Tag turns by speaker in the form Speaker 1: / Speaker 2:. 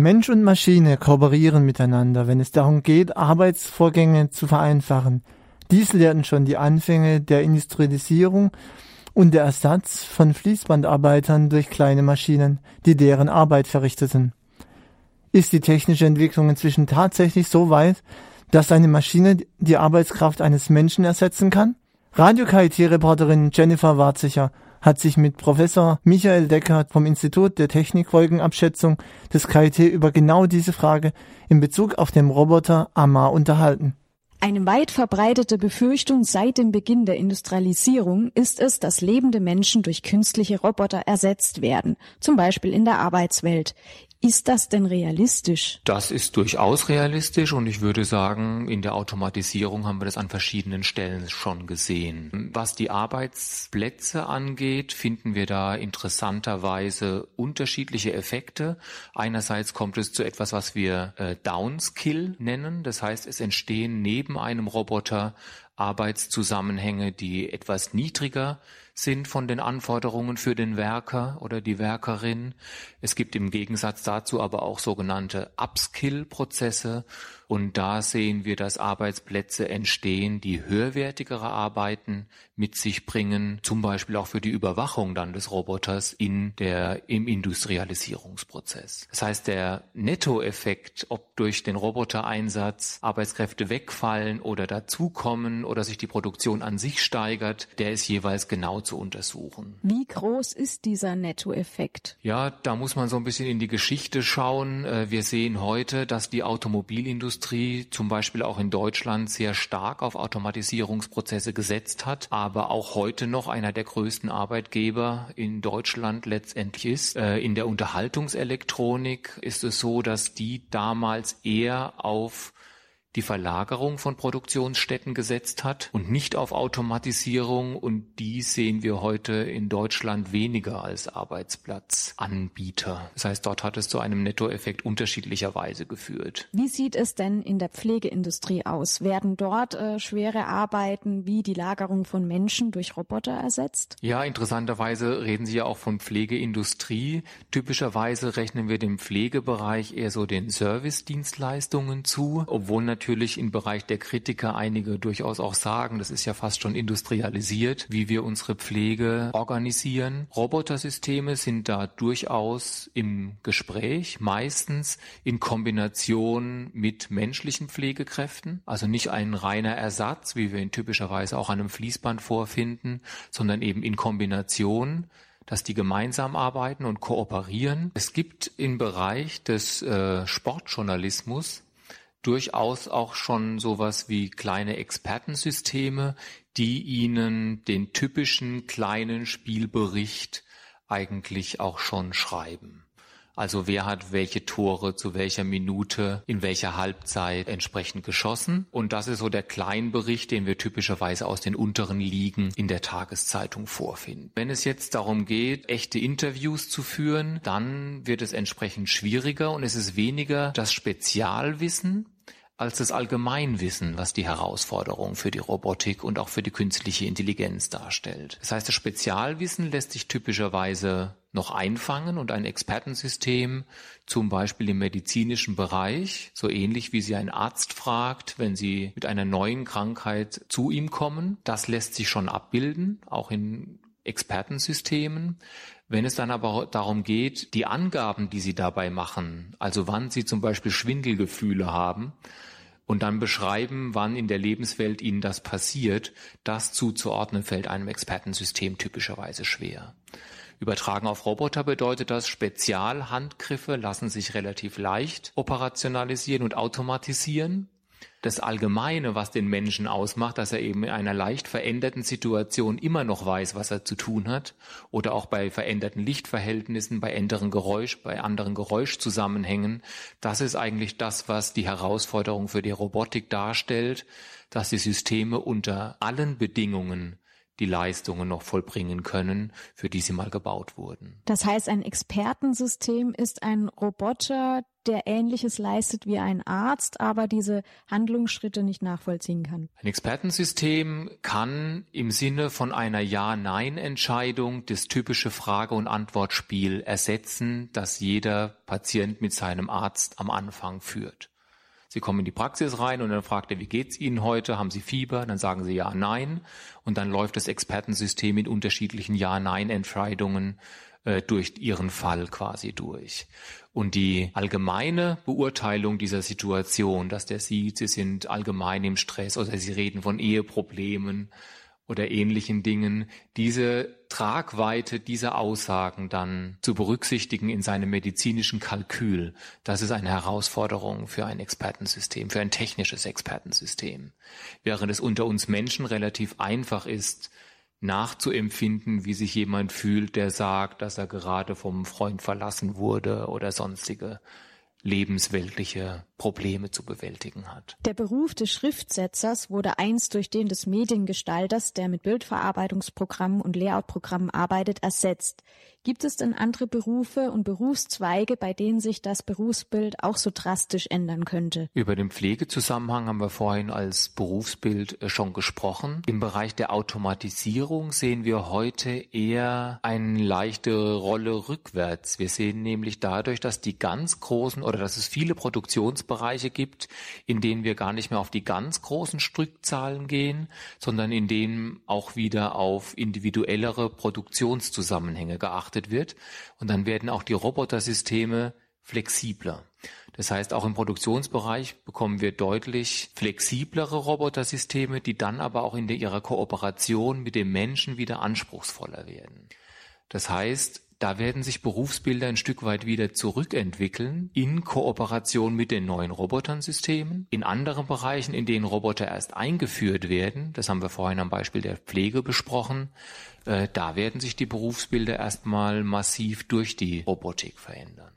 Speaker 1: Mensch und Maschine kooperieren miteinander, wenn es darum geht, Arbeitsvorgänge zu vereinfachen. Dies lehrten schon die Anfänge der Industrialisierung und der Ersatz von Fließbandarbeitern durch kleine Maschinen, die deren Arbeit verrichteten. Ist die technische Entwicklung inzwischen tatsächlich so weit, dass eine Maschine die Arbeitskraft eines Menschen ersetzen kann? Radio-KIT-Reporterin Jennifer Warzicher hat sich mit Professor Michael Deckert vom Institut der Technikfolgenabschätzung des KIT über genau diese Frage in Bezug auf den Roboter Amar unterhalten.
Speaker 2: Eine weit verbreitete Befürchtung seit dem Beginn der Industrialisierung ist es, dass lebende Menschen durch künstliche Roboter ersetzt werden, zum Beispiel in der Arbeitswelt. Ist das denn realistisch?
Speaker 3: Das ist durchaus realistisch und ich würde sagen, in der Automatisierung haben wir das an verschiedenen Stellen schon gesehen. Was die Arbeitsplätze angeht, finden wir da interessanterweise unterschiedliche Effekte. Einerseits kommt es zu etwas, was wir äh, Downskill nennen. Das heißt, es entstehen neben einem Roboter Arbeitszusammenhänge, die etwas niedriger sind von den Anforderungen für den Werker oder die Werkerin. Es gibt im Gegensatz dazu aber auch sogenannte Upskill-Prozesse und da sehen wir, dass Arbeitsplätze entstehen, die höherwertigere Arbeiten mit sich bringen, zum Beispiel auch für die Überwachung dann des Roboters in der, im Industrialisierungsprozess. Das heißt, der Nettoeffekt, ob durch den Robotereinsatz Arbeitskräfte wegfallen oder dazukommen oder sich die Produktion an sich steigert, der ist jeweils genau zu untersuchen.
Speaker 2: Wie groß ist dieser Nettoeffekt?
Speaker 3: Ja, da muss man so ein bisschen in die Geschichte schauen. Äh, wir sehen heute, dass die Automobilindustrie zum Beispiel auch in Deutschland sehr stark auf Automatisierungsprozesse gesetzt hat, aber auch heute noch einer der größten Arbeitgeber in Deutschland letztendlich ist. Äh, in der Unterhaltungselektronik ist es so, dass die damals eher auf die Verlagerung von Produktionsstätten gesetzt hat und nicht auf Automatisierung und die sehen wir heute in Deutschland weniger als Arbeitsplatzanbieter. Das heißt, dort hat es zu einem Nettoeffekt unterschiedlicherweise geführt.
Speaker 2: Wie sieht es denn in der Pflegeindustrie aus? Werden dort äh, schwere Arbeiten wie die Lagerung von Menschen durch Roboter ersetzt?
Speaker 3: Ja, interessanterweise reden Sie ja auch von Pflegeindustrie. Typischerweise rechnen wir dem Pflegebereich eher so den Servicedienstleistungen zu, obwohl natürlich natürlich im Bereich der Kritiker einige durchaus auch sagen, das ist ja fast schon industrialisiert, wie wir unsere Pflege organisieren. Robotersysteme sind da durchaus im Gespräch, meistens in Kombination mit menschlichen Pflegekräften, also nicht ein reiner Ersatz, wie wir ihn typischerweise auch an einem Fließband vorfinden, sondern eben in Kombination dass die gemeinsam arbeiten und kooperieren. Es gibt im Bereich des äh, Sportjournalismus durchaus auch schon sowas wie kleine Expertensysteme, die Ihnen den typischen kleinen Spielbericht eigentlich auch schon schreiben. Also wer hat welche Tore zu welcher Minute in welcher Halbzeit entsprechend geschossen. Und das ist so der Kleinbericht, den wir typischerweise aus den unteren Ligen in der Tageszeitung vorfinden. Wenn es jetzt darum geht, echte Interviews zu führen, dann wird es entsprechend schwieriger und es ist weniger das Spezialwissen, als das Allgemeinwissen, was die Herausforderung für die Robotik und auch für die künstliche Intelligenz darstellt. Das heißt, das Spezialwissen lässt sich typischerweise noch einfangen und ein Expertensystem, zum Beispiel im medizinischen Bereich, so ähnlich wie Sie einen Arzt fragt, wenn Sie mit einer neuen Krankheit zu ihm kommen, das lässt sich schon abbilden, auch in Expertensystemen. Wenn es dann aber darum geht, die Angaben, die Sie dabei machen, also wann Sie zum Beispiel Schwindelgefühle haben, und dann beschreiben, wann in der Lebenswelt ihnen das passiert, das zuzuordnen fällt einem Expertensystem typischerweise schwer. Übertragen auf Roboter bedeutet das, Spezialhandgriffe lassen sich relativ leicht operationalisieren und automatisieren das Allgemeine, was den Menschen ausmacht, dass er eben in einer leicht veränderten Situation immer noch weiß, was er zu tun hat, oder auch bei veränderten Lichtverhältnissen, bei anderen Geräusch, bei anderen Geräuschzusammenhängen, das ist eigentlich das, was die Herausforderung für die Robotik darstellt, dass die Systeme unter allen Bedingungen die Leistungen noch vollbringen können, für die sie mal gebaut wurden.
Speaker 2: Das heißt, ein Expertensystem ist ein Roboter, der Ähnliches leistet wie ein Arzt, aber diese Handlungsschritte nicht nachvollziehen kann.
Speaker 3: Ein Expertensystem kann im Sinne von einer Ja-Nein-Entscheidung das typische Frage- und Antwortspiel ersetzen, das jeder Patient mit seinem Arzt am Anfang führt. Sie kommen in die Praxis rein und dann fragt er, wie geht's Ihnen heute? Haben Sie Fieber? Dann sagen Sie ja, nein. Und dann läuft das Expertensystem in unterschiedlichen Ja-Nein-Entscheidungen äh, durch Ihren Fall quasi durch. Und die allgemeine Beurteilung dieser Situation, dass der sieht, Sie sind allgemein im Stress oder Sie reden von Eheproblemen oder ähnlichen Dingen, diese Tragweite dieser Aussagen dann zu berücksichtigen in seinem medizinischen Kalkül, das ist eine Herausforderung für ein Expertensystem, für ein technisches Expertensystem. Während es unter uns Menschen relativ einfach ist, nachzuempfinden, wie sich jemand fühlt, der sagt, dass er gerade vom Freund verlassen wurde oder sonstige lebensweltliche Probleme zu bewältigen hat.
Speaker 2: Der Beruf des Schriftsetzers wurde einst durch den des Mediengestalters, der mit Bildverarbeitungsprogrammen und Layoutprogrammen arbeitet, ersetzt. Gibt es denn andere Berufe und Berufszweige, bei denen sich das Berufsbild auch so drastisch ändern könnte?
Speaker 3: Über den Pflegezusammenhang haben wir vorhin als Berufsbild äh, schon gesprochen. Im Bereich der Automatisierung sehen wir heute eher eine leichte Rolle rückwärts. Wir sehen nämlich dadurch, dass die ganz großen oder dass es viele Produktionsbereiche gibt, in denen wir gar nicht mehr auf die ganz großen Stückzahlen gehen, sondern in denen auch wieder auf individuellere Produktionszusammenhänge geachtet wird. Und dann werden auch die Robotersysteme flexibler. Das heißt, auch im Produktionsbereich bekommen wir deutlich flexiblere Robotersysteme, die dann aber auch in ihrer Kooperation mit dem Menschen wieder anspruchsvoller werden. Das heißt, da werden sich Berufsbilder ein Stück weit wieder zurückentwickeln in Kooperation mit den neuen Robotersystemen. In anderen Bereichen, in denen Roboter erst eingeführt werden, das haben wir vorhin am Beispiel der Pflege besprochen, äh, da werden sich die Berufsbilder erstmal massiv durch die Robotik verändern.